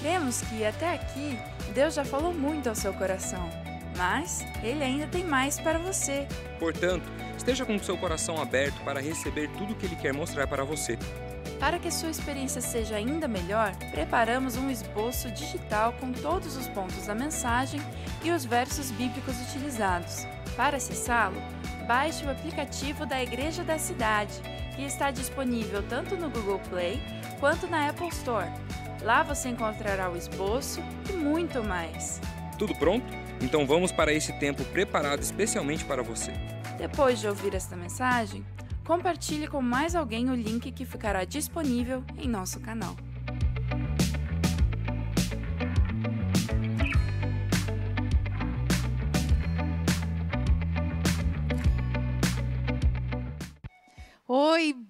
Cremos que até aqui Deus já falou muito ao seu coração, mas Ele ainda tem mais para você. Portanto, esteja com o seu coração aberto para receber tudo o que Ele quer mostrar para você. Para que sua experiência seja ainda melhor, preparamos um esboço digital com todos os pontos da mensagem e os versos bíblicos utilizados. Para acessá-lo, baixe o aplicativo da Igreja da Cidade, que está disponível tanto no Google Play quanto na Apple Store. Lá você encontrará o esboço e muito mais. Tudo pronto? Então vamos para esse tempo preparado especialmente para você. Depois de ouvir esta mensagem, compartilhe com mais alguém o link que ficará disponível em nosso canal.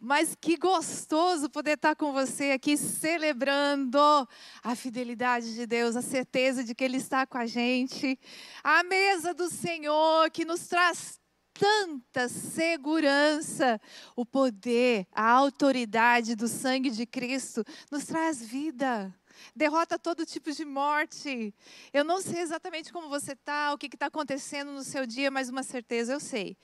Mas que gostoso poder estar com você aqui celebrando a fidelidade de Deus, a certeza de que Ele está com a gente, a mesa do Senhor que nos traz tanta segurança. O poder, a autoridade do sangue de Cristo nos traz vida. Derrota todo tipo de morte. Eu não sei exatamente como você está, o que está acontecendo no seu dia, mas uma certeza eu sei.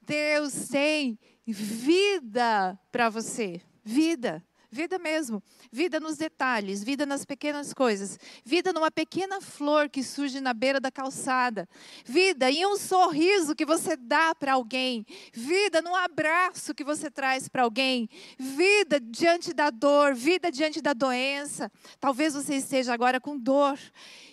Deus tem vida para você. Vida. Vida mesmo. Vida nos detalhes, vida nas pequenas coisas. Vida numa pequena flor que surge na beira da calçada. Vida em um sorriso que você dá para alguém. Vida num abraço que você traz para alguém. Vida diante da dor, vida diante da doença. Talvez você esteja agora com dor.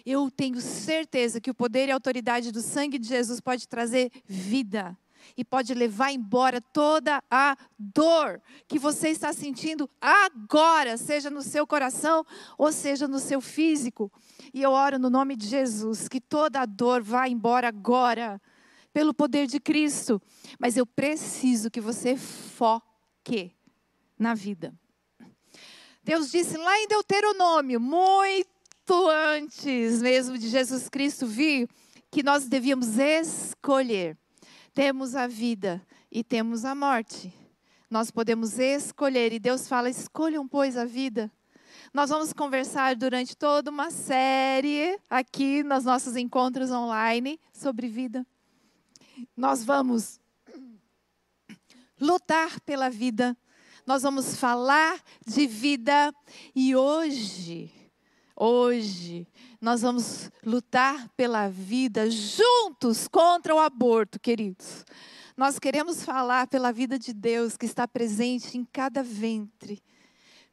Eu tenho certeza que o poder e a autoridade do sangue de Jesus pode trazer vida e pode levar embora toda a dor que você está sentindo agora, seja no seu coração ou seja no seu físico. E eu oro no nome de Jesus que toda a dor vá embora agora, pelo poder de Cristo. Mas eu preciso que você foque na vida. Deus disse lá em Deuteronômio, muito antes mesmo de Jesus Cristo vir, que nós devíamos escolher temos a vida e temos a morte. Nós podemos escolher, e Deus fala: escolham, pois, a vida. Nós vamos conversar durante toda uma série aqui nos nossos encontros online sobre vida. Nós vamos lutar pela vida, nós vamos falar de vida, e hoje, hoje, nós vamos lutar pela vida juntos contra o aborto, queridos. Nós queremos falar pela vida de Deus que está presente em cada ventre.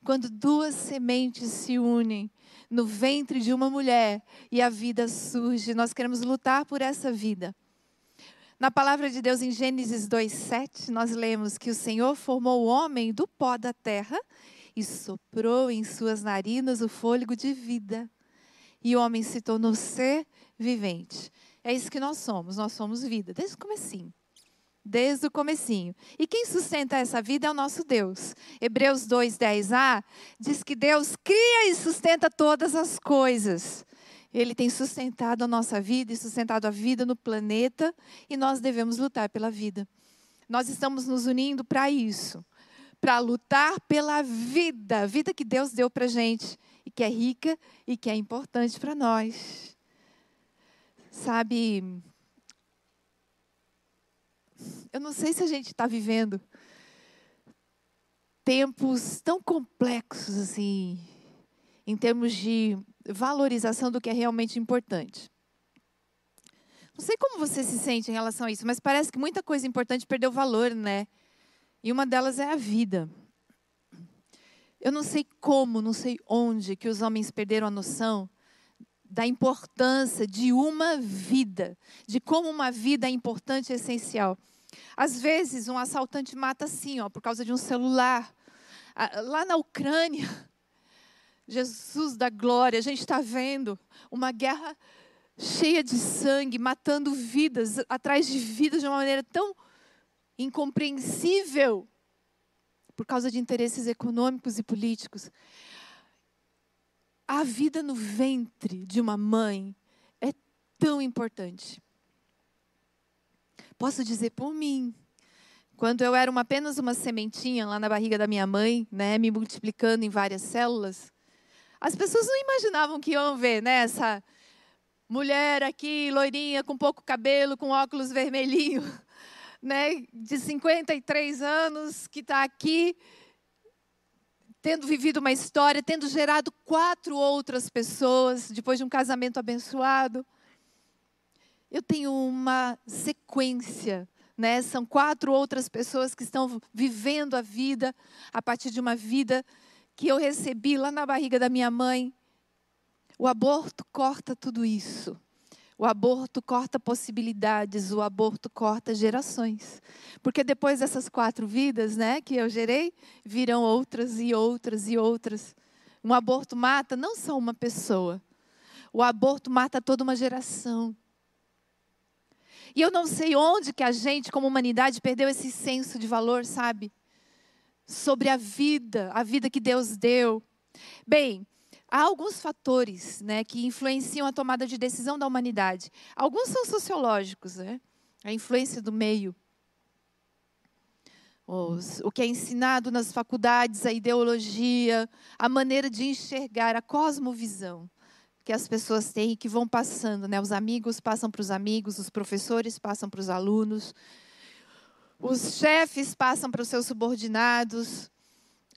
Quando duas sementes se unem no ventre de uma mulher e a vida surge, nós queremos lutar por essa vida. Na palavra de Deus em Gênesis 2:7, nós lemos que o Senhor formou o homem do pó da terra e soprou em suas narinas o fôlego de vida e o homem se tornou ser vivente. É isso que nós somos, nós somos vida, desde o comecinho. Desde o comecinho. E quem sustenta essa vida é o nosso Deus. Hebreus 2:10a diz que Deus cria e sustenta todas as coisas. Ele tem sustentado a nossa vida e sustentado a vida no planeta e nós devemos lutar pela vida. Nós estamos nos unindo para isso, para lutar pela vida, a vida que Deus deu para gente e que é rica e que é importante para nós. Sabe, eu não sei se a gente está vivendo tempos tão complexos assim, em termos de valorização do que é realmente importante. Não sei como você se sente em relação a isso, mas parece que muita coisa importante perdeu valor, né? E uma delas é a vida. Eu não sei como, não sei onde que os homens perderam a noção da importância de uma vida, de como uma vida é importante e essencial. Às vezes, um assaltante mata assim, ó, por causa de um celular. Lá na Ucrânia, Jesus da glória, a gente está vendo uma guerra cheia de sangue, matando vidas, atrás de vidas de uma maneira tão incompreensível por causa de interesses econômicos e políticos. A vida no ventre de uma mãe é tão importante. Posso dizer por mim, quando eu era uma, apenas uma sementinha lá na barriga da minha mãe, né, me multiplicando em várias células, As pessoas não imaginavam que iam ver né, essa mulher aqui, loirinha, com pouco cabelo, com óculos vermelhinho, né, de 53 anos, que está aqui, tendo vivido uma história, tendo gerado quatro outras pessoas, depois de um casamento abençoado. Eu tenho uma sequência né? São quatro outras pessoas que estão vivendo a vida a partir de uma vida que eu recebi lá na barriga da minha mãe. O aborto corta tudo isso. O aborto corta possibilidades, o aborto corta gerações. Porque depois dessas quatro vidas, né, que eu gerei, virão outras e outras e outras. Um aborto mata não só uma pessoa. O aborto mata toda uma geração. E eu não sei onde que a gente, como humanidade, perdeu esse senso de valor, sabe? Sobre a vida, a vida que Deus deu. Bem, há alguns fatores né, que influenciam a tomada de decisão da humanidade. Alguns são sociológicos, né? a influência do meio. Os, o que é ensinado nas faculdades, a ideologia, a maneira de enxergar, a cosmovisão que as pessoas têm e que vão passando, né? Os amigos passam para os amigos, os professores passam para os alunos, os chefes passam para os seus subordinados.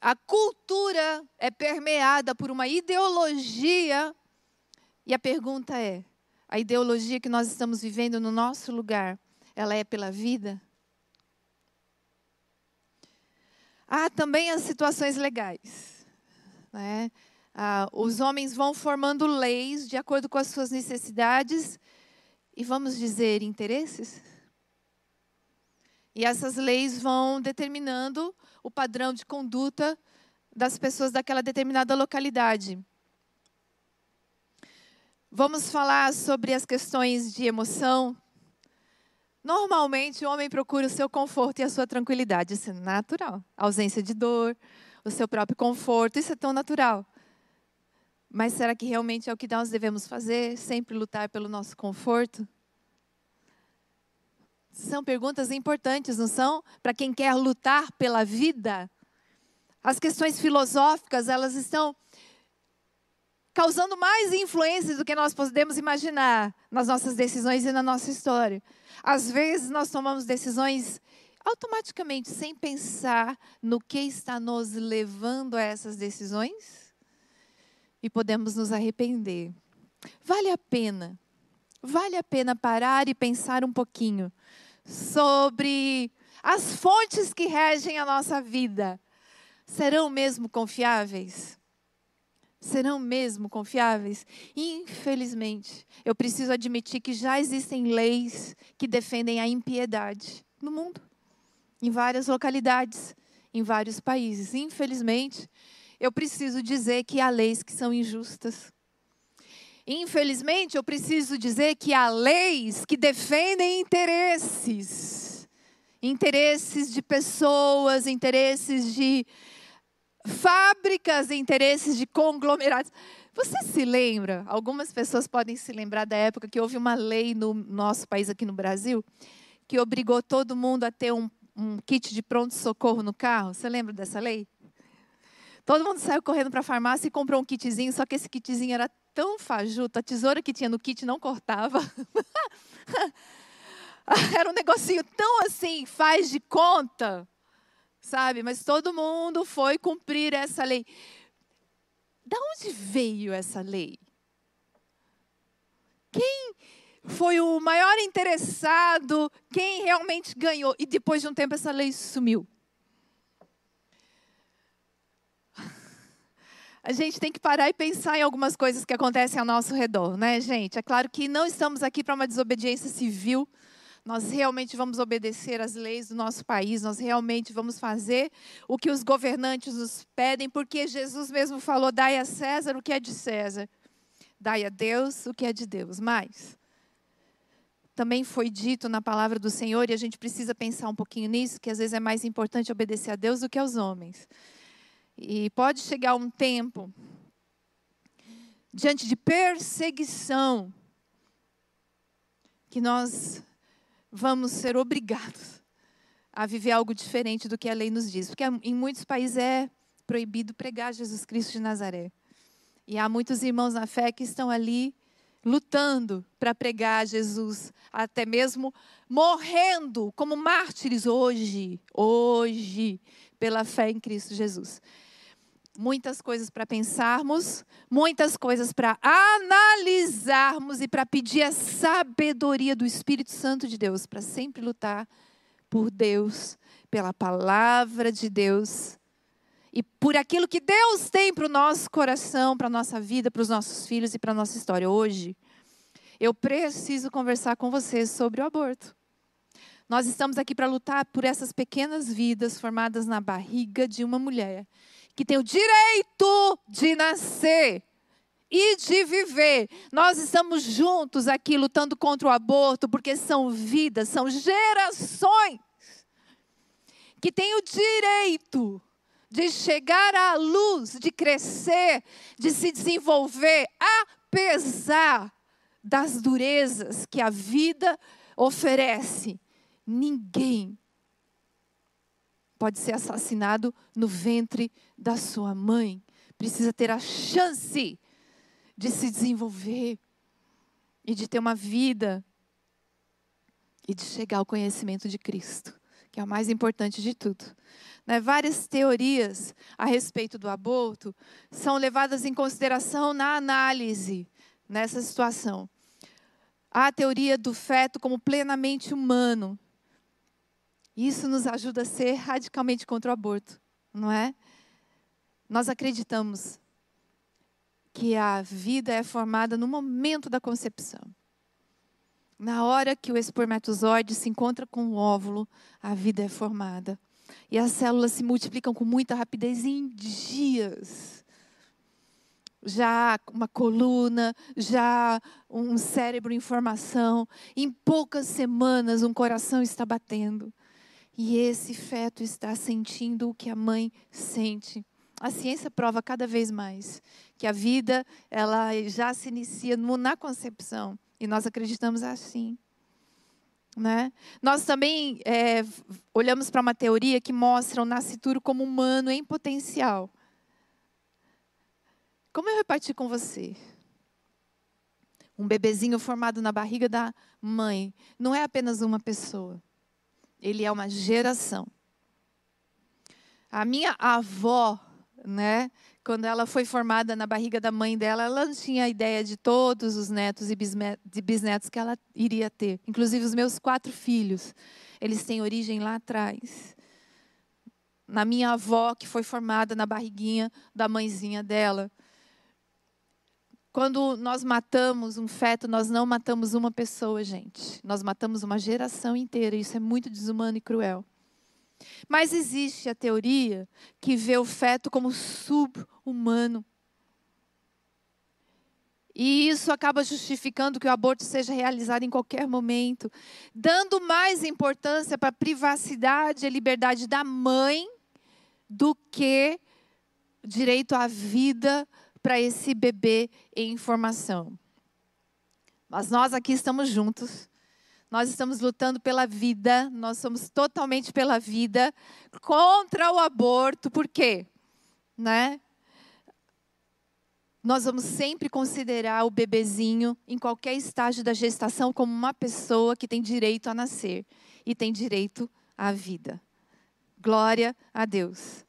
A cultura é permeada por uma ideologia. E a pergunta é: a ideologia que nós estamos vivendo no nosso lugar, ela é pela vida? Há também as situações legais. Né? Ah, os homens vão formando leis de acordo com as suas necessidades e, vamos dizer, interesses. E essas leis vão determinando o padrão de conduta das pessoas daquela determinada localidade. Vamos falar sobre as questões de emoção. Normalmente, o homem procura o seu conforto e a sua tranquilidade. Isso é natural. A ausência de dor, o seu próprio conforto, isso é tão natural. Mas será que realmente é o que nós devemos fazer? Sempre lutar pelo nosso conforto? São perguntas importantes, não são? Para quem quer lutar pela vida. As questões filosóficas, elas estão causando mais influência do que nós podemos imaginar nas nossas decisões e na nossa história. Às vezes nós tomamos decisões automaticamente sem pensar no que está nos levando a essas decisões e podemos nos arrepender. Vale a pena, vale a pena parar e pensar um pouquinho sobre as fontes que regem a nossa vida. Serão mesmo confiáveis? Serão mesmo confiáveis? Infelizmente, eu preciso admitir que já existem leis que defendem a impiedade no mundo, em várias localidades, em vários países. Infelizmente, eu preciso dizer que há leis que são injustas. Infelizmente, eu preciso dizer que há leis que defendem interesses. Interesses de pessoas, interesses de fábricas, interesses de conglomerados. Você se lembra? Algumas pessoas podem se lembrar da época que houve uma lei no nosso país, aqui no Brasil, que obrigou todo mundo a ter um, um kit de pronto-socorro no carro. Você lembra dessa lei? Todo mundo saiu correndo para a farmácia e comprou um kitzinho, só que esse kitzinho era tão fajuto, a tesoura que tinha no kit não cortava. era um negocinho tão assim, faz de conta, sabe? Mas todo mundo foi cumprir essa lei. Da onde veio essa lei? Quem foi o maior interessado? Quem realmente ganhou? E depois de um tempo essa lei sumiu. A gente tem que parar e pensar em algumas coisas que acontecem ao nosso redor, né, gente? É claro que não estamos aqui para uma desobediência civil. Nós realmente vamos obedecer às leis do nosso país, nós realmente vamos fazer o que os governantes nos pedem, porque Jesus mesmo falou: dai a César o que é de César, dai a Deus o que é de Deus. Mas também foi dito na palavra do Senhor, e a gente precisa pensar um pouquinho nisso, que às vezes é mais importante obedecer a Deus do que aos homens. E pode chegar um tempo, diante de perseguição, que nós vamos ser obrigados a viver algo diferente do que a lei nos diz. Porque em muitos países é proibido pregar Jesus Cristo de Nazaré. E há muitos irmãos na fé que estão ali lutando para pregar Jesus, até mesmo morrendo como mártires hoje, hoje, pela fé em Cristo Jesus. Muitas coisas para pensarmos, muitas coisas para analisarmos e para pedir a sabedoria do Espírito Santo de Deus, para sempre lutar por Deus, pela palavra de Deus e por aquilo que Deus tem para o nosso coração, para a nossa vida, para os nossos filhos e para a nossa história. Hoje, eu preciso conversar com vocês sobre o aborto. Nós estamos aqui para lutar por essas pequenas vidas formadas na barriga de uma mulher que tem o direito de nascer e de viver. Nós estamos juntos aqui lutando contra o aborto porque são vidas, são gerações que têm o direito de chegar à luz, de crescer, de se desenvolver, apesar das durezas que a vida oferece. Ninguém pode ser assassinado no ventre da sua mãe. Precisa ter a chance de se desenvolver e de ter uma vida e de chegar ao conhecimento de Cristo, que é o mais importante de tudo. Né, várias teorias a respeito do aborto são levadas em consideração na análise nessa situação. Há a teoria do feto como plenamente humano. Isso nos ajuda a ser radicalmente contra o aborto, não é? Nós acreditamos que a vida é formada no momento da concepção. Na hora que o espermatozoide se encontra com o óvulo, a vida é formada. E as células se multiplicam com muita rapidez em dias. Já uma coluna, já um cérebro em formação. Em poucas semanas, um coração está batendo. E esse feto está sentindo o que a mãe sente. A ciência prova cada vez mais que a vida ela já se inicia na concepção e nós acreditamos assim. Né? Nós também é, olhamos para uma teoria que mostra o nascituro como humano em potencial. Como eu reparti com você? Um bebezinho formado na barriga da mãe não é apenas uma pessoa, ele é uma geração. A minha avó, né, quando ela foi formada na barriga da mãe dela, ela não tinha ideia de todos os netos e bisnetos que ela iria ter. Inclusive os meus quatro filhos, eles têm origem lá atrás. Na minha avó, que foi formada na barriguinha da mãezinha dela. Quando nós matamos um feto, nós não matamos uma pessoa, gente. Nós matamos uma geração inteira. Isso é muito desumano e cruel. Mas existe a teoria que vê o feto como sub-humano. E isso acaba justificando que o aborto seja realizado em qualquer momento, dando mais importância para a privacidade e liberdade da mãe do que direito à vida para esse bebê em formação. Mas nós aqui estamos juntos nós estamos lutando pela vida, nós somos totalmente pela vida, contra o aborto, por quê? Né? Nós vamos sempre considerar o bebezinho, em qualquer estágio da gestação, como uma pessoa que tem direito a nascer e tem direito à vida. Glória a Deus.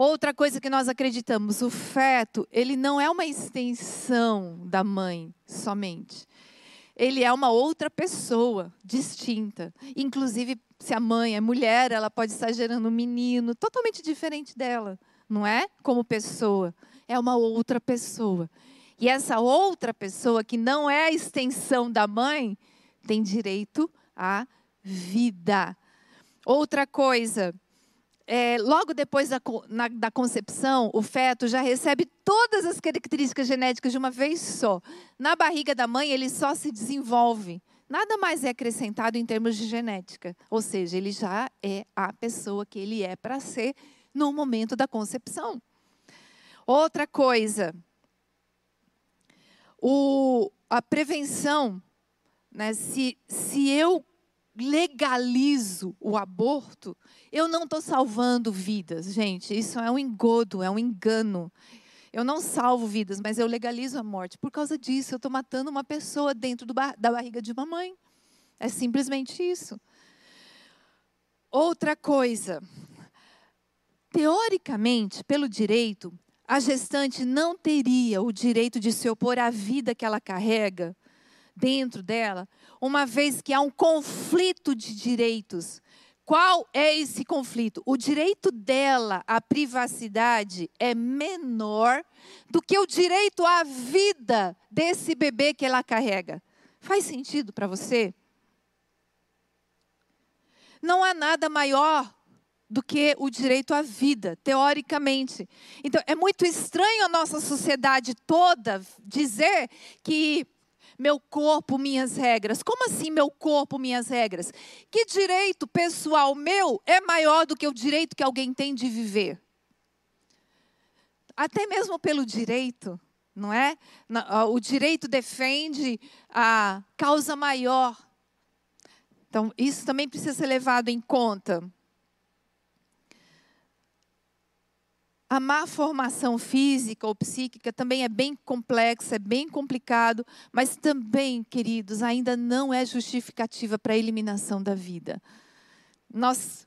Outra coisa que nós acreditamos, o feto, ele não é uma extensão da mãe somente ele é uma outra pessoa distinta. Inclusive, se a mãe é mulher, ela pode estar gerando um menino totalmente diferente dela, não é? Como pessoa. É uma outra pessoa. E essa outra pessoa, que não é a extensão da mãe, tem direito à vida. Outra coisa, é, logo depois da, na, da concepção, o feto já recebe todas as características genéticas de uma vez só. Na barriga da mãe, ele só se desenvolve. Nada mais é acrescentado em termos de genética. Ou seja, ele já é a pessoa que ele é para ser no momento da concepção. Outra coisa, o, a prevenção. Né? Se, se eu legalizo o aborto, eu não estou salvando vidas, gente. Isso é um engodo, é um engano. Eu não salvo vidas, mas eu legalizo a morte. Por causa disso, eu estou matando uma pessoa dentro ba da barriga de uma mãe. É simplesmente isso. Outra coisa. Teoricamente, pelo direito, a gestante não teria o direito de se opor à vida que ela carrega dentro dela, uma vez que há um conflito de direitos qual é esse conflito? O direito dela à privacidade é menor do que o direito à vida desse bebê que ela carrega. Faz sentido para você? Não há nada maior do que o direito à vida, teoricamente. Então, é muito estranho a nossa sociedade toda dizer que meu corpo, minhas regras. Como assim, meu corpo, minhas regras? Que direito pessoal meu é maior do que o direito que alguém tem de viver? Até mesmo pelo direito, não é? O direito defende a causa maior. Então, isso também precisa ser levado em conta. A má formação física ou psíquica também é bem complexa, é bem complicado, mas também, queridos, ainda não é justificativa para a eliminação da vida. Nós,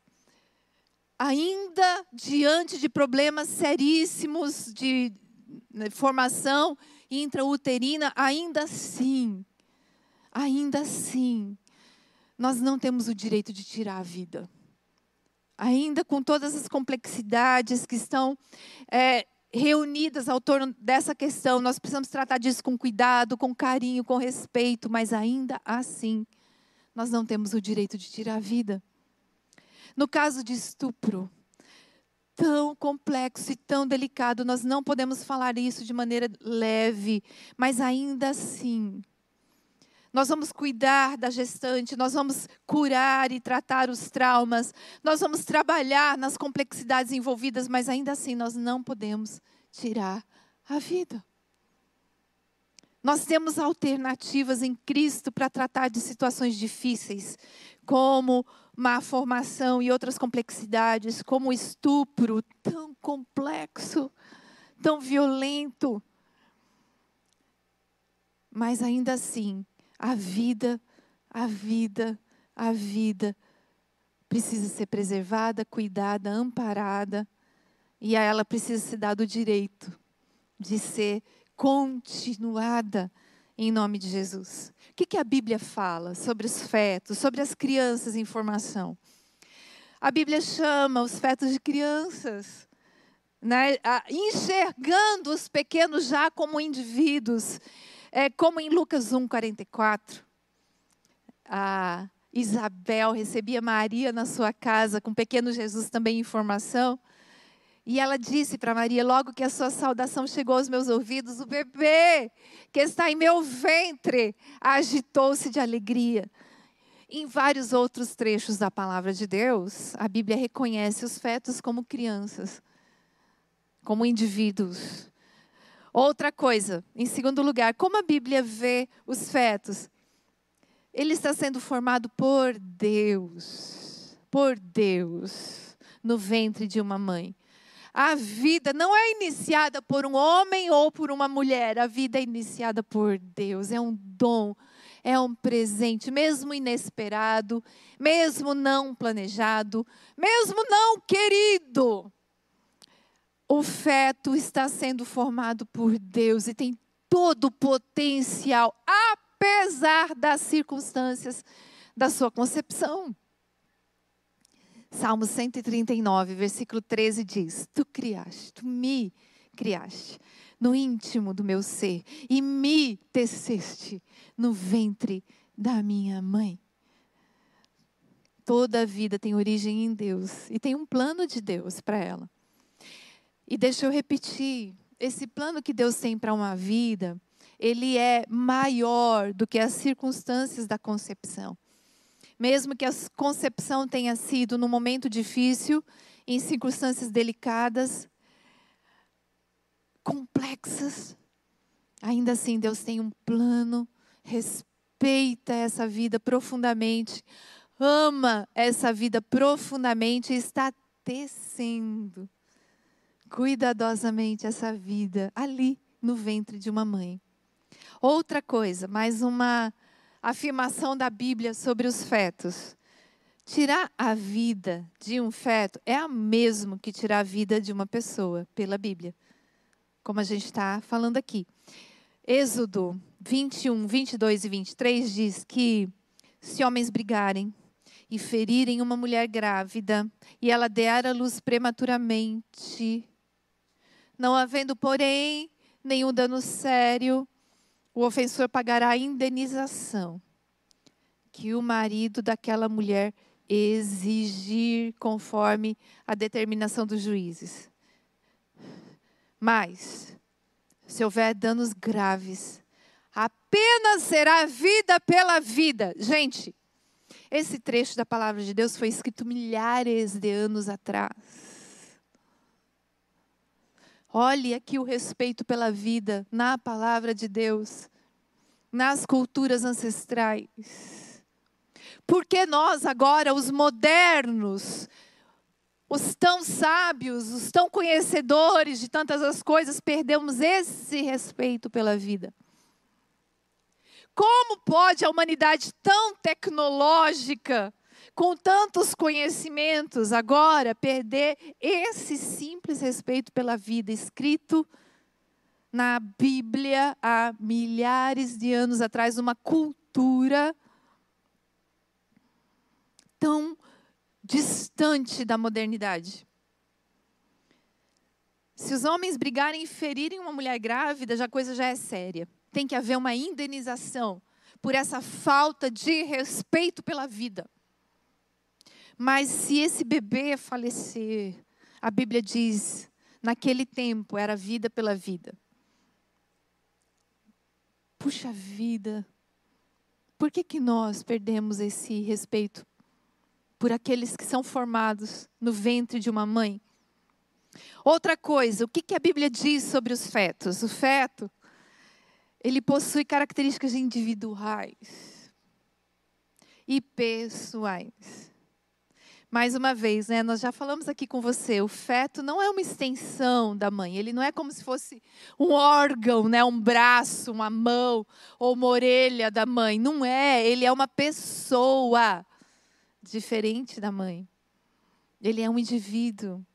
ainda diante de problemas seríssimos de né, formação intrauterina, ainda assim, ainda assim, nós não temos o direito de tirar a vida ainda com todas as complexidades que estão é, reunidas ao torno dessa questão, nós precisamos tratar disso com cuidado, com carinho, com respeito, mas ainda assim, nós não temos o direito de tirar a vida. No caso de estupro, tão complexo e tão delicado, nós não podemos falar isso de maneira leve, mas ainda assim, nós vamos cuidar da gestante, nós vamos curar e tratar os traumas, nós vamos trabalhar nas complexidades envolvidas, mas ainda assim nós não podemos tirar a vida. Nós temos alternativas em Cristo para tratar de situações difíceis, como má formação e outras complexidades, como o estupro tão complexo, tão violento. Mas ainda assim, a vida, a vida, a vida precisa ser preservada, cuidada, amparada, e a ela precisa ser dado o direito de ser continuada em nome de Jesus. O que, que a Bíblia fala sobre os fetos, sobre as crianças em formação? A Bíblia chama os fetos de crianças, né? enxergando os pequenos já como indivíduos é como em Lucas 1, 44. A Isabel recebia Maria na sua casa, com o pequeno Jesus também em formação. E ela disse para Maria, logo que a sua saudação chegou aos meus ouvidos, o bebê que está em meu ventre agitou-se de alegria. Em vários outros trechos da palavra de Deus, a Bíblia reconhece os fetos como crianças, como indivíduos. Outra coisa, em segundo lugar, como a Bíblia vê os fetos? Ele está sendo formado por Deus, por Deus, no ventre de uma mãe. A vida não é iniciada por um homem ou por uma mulher, a vida é iniciada por Deus, é um dom, é um presente, mesmo inesperado, mesmo não planejado, mesmo não querido o feto está sendo formado por Deus e tem todo o potencial, apesar das circunstâncias da sua concepção. Salmo 139, versículo 13 diz: Tu criaste, tu me criaste no íntimo do meu ser e me teceste no ventre da minha mãe. Toda a vida tem origem em Deus e tem um plano de Deus para ela. E deixa eu repetir, esse plano que Deus tem para uma vida, ele é maior do que as circunstâncias da concepção. Mesmo que a concepção tenha sido num momento difícil, em circunstâncias delicadas, complexas, ainda assim Deus tem um plano, respeita essa vida profundamente, ama essa vida profundamente e está tecendo cuidadosamente essa vida ali no ventre de uma mãe. Outra coisa, mais uma afirmação da Bíblia sobre os fetos. Tirar a vida de um feto é a mesmo que tirar a vida de uma pessoa, pela Bíblia. Como a gente está falando aqui. Êxodo 21, 22 e 23 diz que se homens brigarem e ferirem uma mulher grávida e ela der a luz prematuramente, não havendo, porém, nenhum dano sério, o ofensor pagará a indenização que o marido daquela mulher exigir conforme a determinação dos juízes. Mas, se houver danos graves, apenas será vida pela vida. Gente, esse trecho da palavra de Deus foi escrito milhares de anos atrás. Olhe aqui o respeito pela vida na palavra de Deus, nas culturas ancestrais. Porque nós agora, os modernos, os tão sábios, os tão conhecedores de tantas as coisas, perdemos esse respeito pela vida. Como pode a humanidade tão tecnológica, com tantos conhecimentos, agora perder esse simples respeito pela vida escrito na Bíblia há milhares de anos atrás, uma cultura tão distante da modernidade. Se os homens brigarem e ferirem uma mulher grávida, já a coisa já é séria. Tem que haver uma indenização por essa falta de respeito pela vida. Mas se esse bebê falecer, a Bíblia diz, naquele tempo era vida pela vida. Puxa vida, por que, que nós perdemos esse respeito por aqueles que são formados no ventre de uma mãe. Outra coisa, o que, que a Bíblia diz sobre os fetos? O feto, ele possui características individuais e pessoais. Mais uma vez, né, nós já falamos aqui com você, o feto não é uma extensão da mãe, ele não é como se fosse um órgão, né, um braço, uma mão ou uma orelha da mãe. Não é, ele é uma pessoa diferente da mãe. Ele é um indivíduo.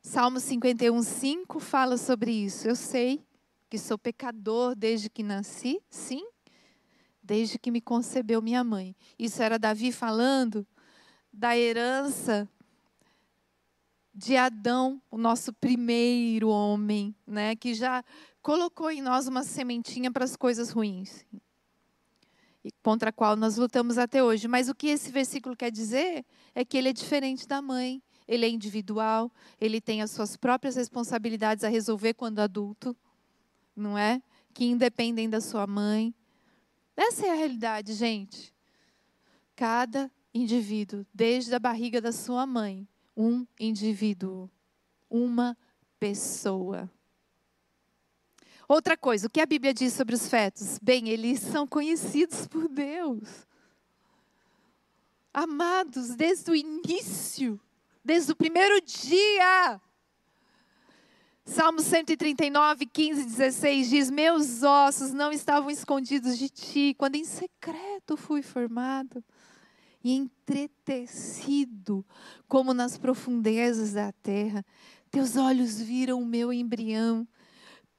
Salmo 51, 5 fala sobre isso. Eu sei que sou pecador desde que nasci, sim, desde que me concebeu minha mãe. Isso era Davi falando da herança de Adão, o nosso primeiro homem, né, que já colocou em nós uma sementinha para as coisas ruins e contra a qual nós lutamos até hoje. Mas o que esse versículo quer dizer é que ele é diferente da mãe, ele é individual, ele tem as suas próprias responsabilidades a resolver quando adulto, não é? Que independem da sua mãe. Essa é a realidade, gente. Cada indivíduo, desde a barriga da sua mãe, um indivíduo, uma pessoa. Outra coisa, o que a Bíblia diz sobre os fetos? Bem, eles são conhecidos por Deus. Amados desde o início, desde o primeiro dia. Salmo 139, 15, 16 diz: Meus ossos não estavam escondidos de ti, quando em secreto fui formado e entretecido, como nas profundezas da terra. Teus olhos viram o meu embrião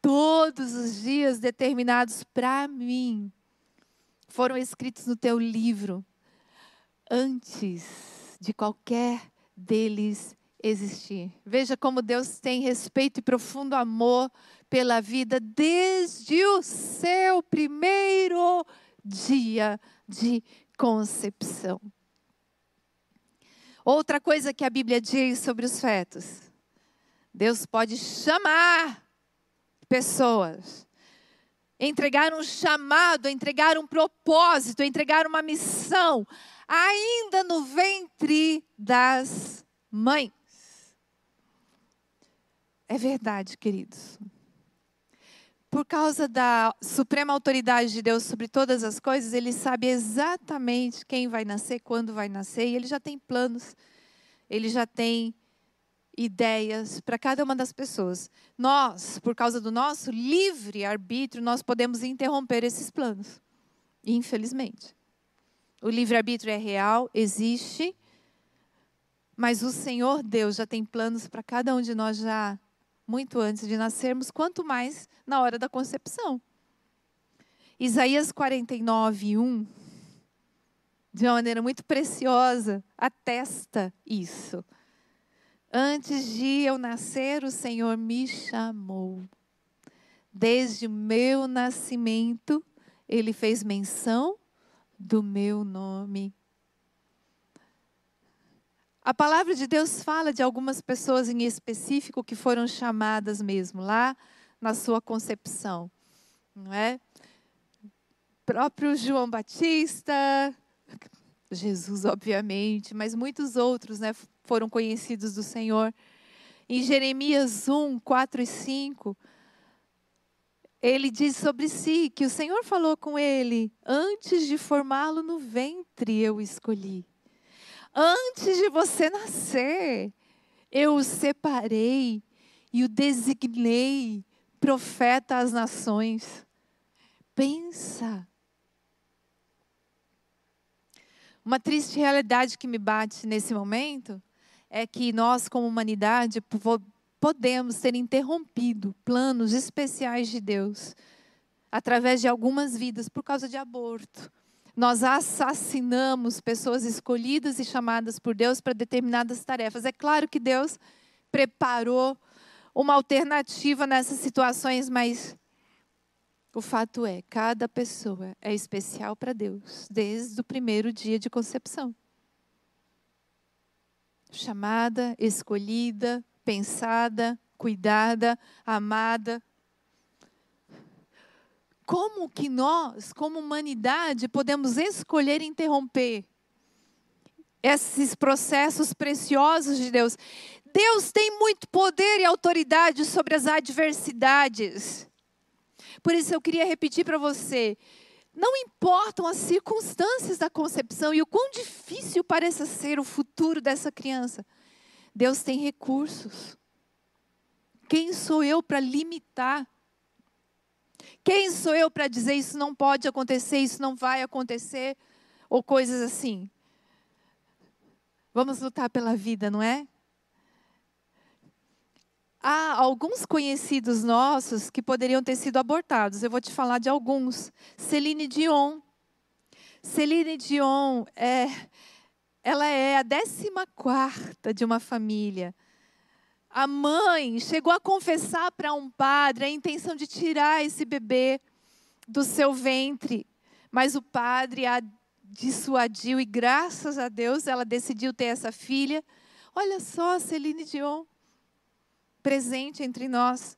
todos os dias determinados para mim foram escritos no teu livro antes de qualquer deles existir. Veja como Deus tem respeito e profundo amor pela vida desde o seu primeiro dia de concepção. Outra coisa que a Bíblia diz sobre os fetos: Deus pode chamar pessoas. Entregar um chamado, entregar um propósito, entregar uma missão, ainda no ventre das mães. É verdade, queridos. Por causa da suprema autoridade de Deus sobre todas as coisas, ele sabe exatamente quem vai nascer, quando vai nascer, e ele já tem planos, ele já tem ideias para cada uma das pessoas. Nós, por causa do nosso livre arbítrio, nós podemos interromper esses planos. Infelizmente. O livre arbítrio é real, existe, mas o Senhor Deus já tem planos para cada um de nós já muito antes de nascermos, quanto mais na hora da concepção. Isaías 49, 1, de uma maneira muito preciosa, atesta isso. Antes de eu nascer, o Senhor me chamou. Desde o meu nascimento, Ele fez menção do meu nome. A palavra de Deus fala de algumas pessoas em específico que foram chamadas mesmo lá na sua concepção, não é? Próprio João Batista, Jesus, obviamente, mas muitos outros, né, foram conhecidos do Senhor. Em Jeremias 1, 4 e 5, ele diz sobre si que o Senhor falou com ele: Antes de formá-lo no ventre, eu escolhi. Antes de você nascer, eu o separei e o designei profeta às nações. Pensa. Uma triste realidade que me bate nesse momento é que nós, como humanidade, podemos ter interrompido planos especiais de Deus através de algumas vidas por causa de aborto, nós assassinamos pessoas escolhidas e chamadas por Deus para determinadas tarefas. É claro que Deus preparou uma alternativa nessas situações, mas o fato é, cada pessoa é especial para Deus, desde o primeiro dia de concepção. Chamada, escolhida, pensada, cuidada, amada, como que nós, como humanidade, podemos escolher interromper esses processos preciosos de Deus? Deus tem muito poder e autoridade sobre as adversidades. Por isso eu queria repetir para você: não importam as circunstâncias da concepção e o quão difícil pareça ser o futuro dessa criança, Deus tem recursos. Quem sou eu para limitar quem sou eu para dizer isso não pode acontecer, isso não vai acontecer, ou coisas assim? Vamos lutar pela vida, não é? Há alguns conhecidos nossos que poderiam ter sido abortados. Eu vou te falar de alguns. Celine Dion. Celine Dion é, ela é a décima quarta de uma família a mãe chegou a confessar para um padre a intenção de tirar esse bebê do seu ventre, mas o padre a dissuadiu e graças a Deus ela decidiu ter essa filha. Olha só, Celine Dion, presente entre nós.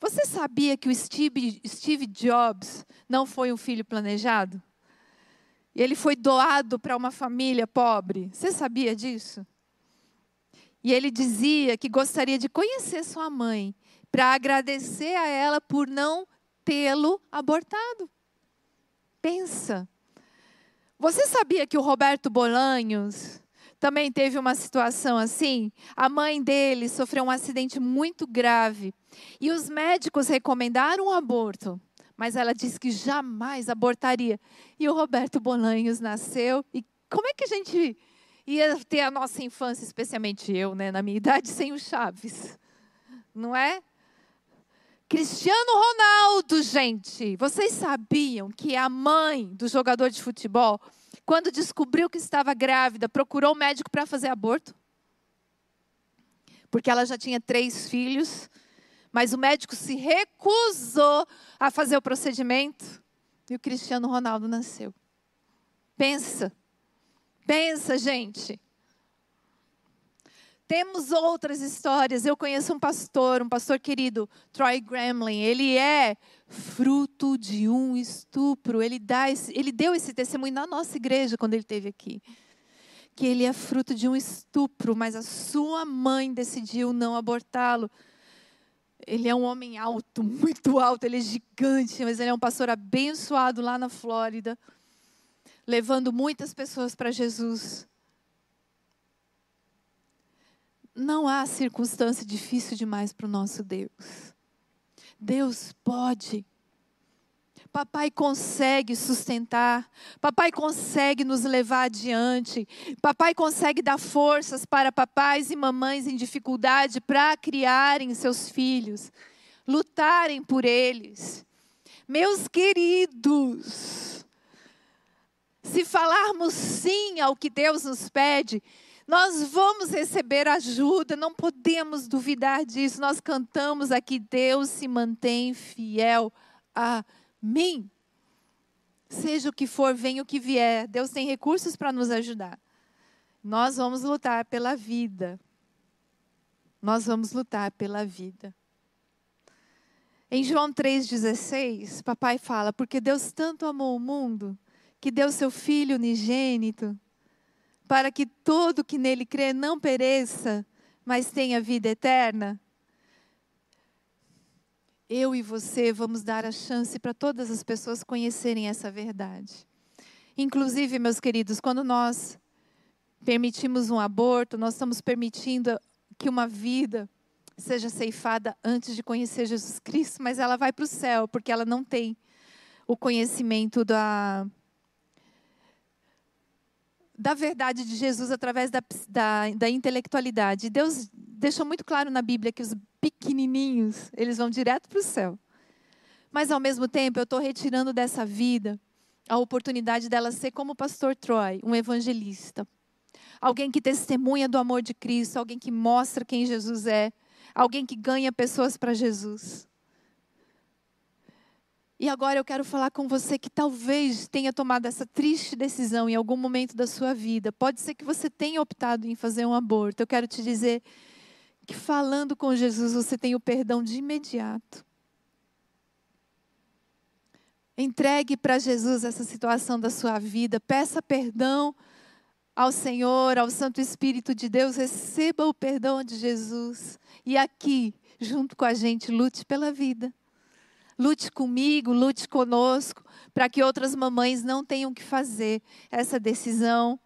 Você sabia que o Steve, Steve Jobs não foi um filho planejado? E ele foi doado para uma família pobre. Você sabia disso? E ele dizia que gostaria de conhecer sua mãe para agradecer a ela por não tê-lo abortado. Pensa. Você sabia que o Roberto Bolanhos também teve uma situação assim? A mãe dele sofreu um acidente muito grave e os médicos recomendaram o um aborto, mas ela disse que jamais abortaria. E o Roberto Bolanhos nasceu e como é que a gente ia ter a nossa infância, especialmente eu, né, na minha idade, sem o Chaves. Não é? Cristiano Ronaldo, gente. Vocês sabiam que a mãe do jogador de futebol, quando descobriu que estava grávida, procurou o médico para fazer aborto? Porque ela já tinha três filhos, mas o médico se recusou a fazer o procedimento e o Cristiano Ronaldo nasceu. Pensa. Pensa, gente. Temos outras histórias. Eu conheço um pastor, um pastor querido, Troy Gremlin. Ele é fruto de um estupro. Ele, dá esse, ele deu esse testemunho na nossa igreja quando ele esteve aqui. Que ele é fruto de um estupro, mas a sua mãe decidiu não abortá-lo. Ele é um homem alto, muito alto, ele é gigante, mas ele é um pastor abençoado lá na Flórida levando muitas pessoas para Jesus. não há circunstância difícil demais para o nosso Deus. Deus pode. Papai consegue sustentar, papai consegue nos levar adiante, papai consegue dar forças para papais e mamães em dificuldade para criarem seus filhos, lutarem por eles. Meus queridos, se falarmos sim ao que Deus nos pede, nós vamos receber ajuda, não podemos duvidar disso. Nós cantamos aqui: Deus se mantém fiel a mim. Seja o que for, venha o que vier, Deus tem recursos para nos ajudar. Nós vamos lutar pela vida. Nós vamos lutar pela vida. Em João 3,16, papai fala: Porque Deus tanto amou o mundo, que deu seu Filho unigênito, para que todo que nele crê não pereça, mas tenha vida eterna eu e você vamos dar a chance para todas as pessoas conhecerem essa verdade. Inclusive, meus queridos, quando nós permitimos um aborto, nós estamos permitindo que uma vida seja ceifada antes de conhecer Jesus Cristo, mas ela vai para o céu, porque ela não tem o conhecimento da, da verdade de Jesus através da, da, da intelectualidade. Deus deixou muito claro na Bíblia que os pequenininhos, eles vão direto para o céu. Mas ao mesmo tempo, eu estou retirando dessa vida a oportunidade dela ser como o pastor Troy, um evangelista. Alguém que testemunha do amor de Cristo, alguém que mostra quem Jesus é, alguém que ganha pessoas para Jesus. E agora eu quero falar com você que talvez tenha tomado essa triste decisão em algum momento da sua vida. Pode ser que você tenha optado em fazer um aborto. Eu quero te dizer que falando com Jesus você tem o perdão de imediato. Entregue para Jesus essa situação da sua vida, peça perdão ao Senhor, ao Santo Espírito de Deus, receba o perdão de Jesus. E aqui, junto com a gente, lute pela vida. Lute comigo, lute conosco, para que outras mamães não tenham que fazer essa decisão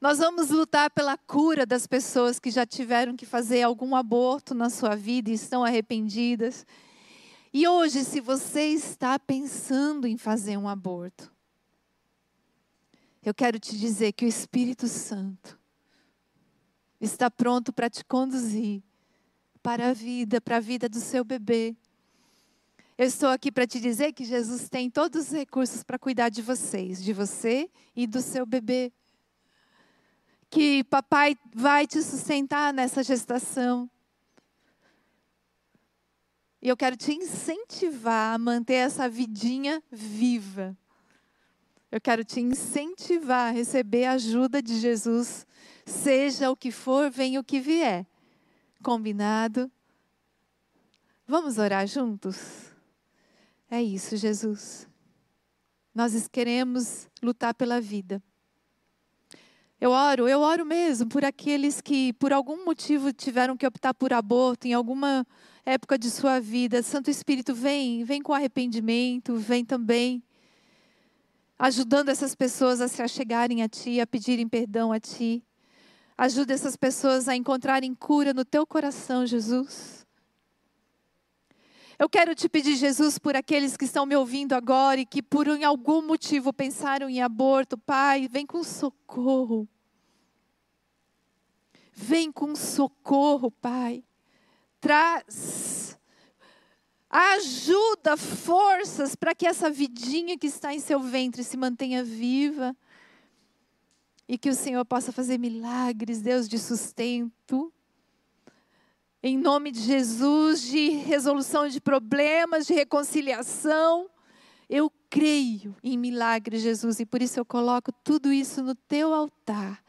nós vamos lutar pela cura das pessoas que já tiveram que fazer algum aborto na sua vida e estão arrependidas. E hoje, se você está pensando em fazer um aborto, eu quero te dizer que o Espírito Santo está pronto para te conduzir para a vida, para a vida do seu bebê. Eu estou aqui para te dizer que Jesus tem todos os recursos para cuidar de vocês, de você e do seu bebê que papai vai te sustentar nessa gestação. E eu quero te incentivar a manter essa vidinha viva. Eu quero te incentivar a receber a ajuda de Jesus, seja o que for, venha o que vier. Combinado? Vamos orar juntos? É isso, Jesus. Nós queremos lutar pela vida. Eu oro, eu oro mesmo por aqueles que, por algum motivo, tiveram que optar por aborto em alguma época de sua vida. Santo Espírito, vem, vem com arrependimento, vem também ajudando essas pessoas a se achegarem a Ti, a pedirem perdão a Ti. Ajuda essas pessoas a encontrarem cura no Teu coração, Jesus. Eu quero te pedir, Jesus, por aqueles que estão me ouvindo agora e que por algum motivo pensaram em aborto, Pai, vem com socorro. Vem com socorro, Pai. Traz ajuda, forças para que essa vidinha que está em seu ventre se mantenha viva e que o Senhor possa fazer milagres, Deus de sustento. Em nome de Jesus, de resolução de problemas, de reconciliação. Eu creio em milagres, Jesus, e por isso eu coloco tudo isso no teu altar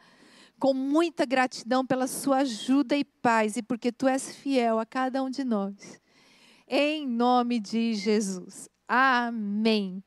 com muita gratidão pela sua ajuda e paz e porque tu és fiel a cada um de nós. Em nome de Jesus. Amém.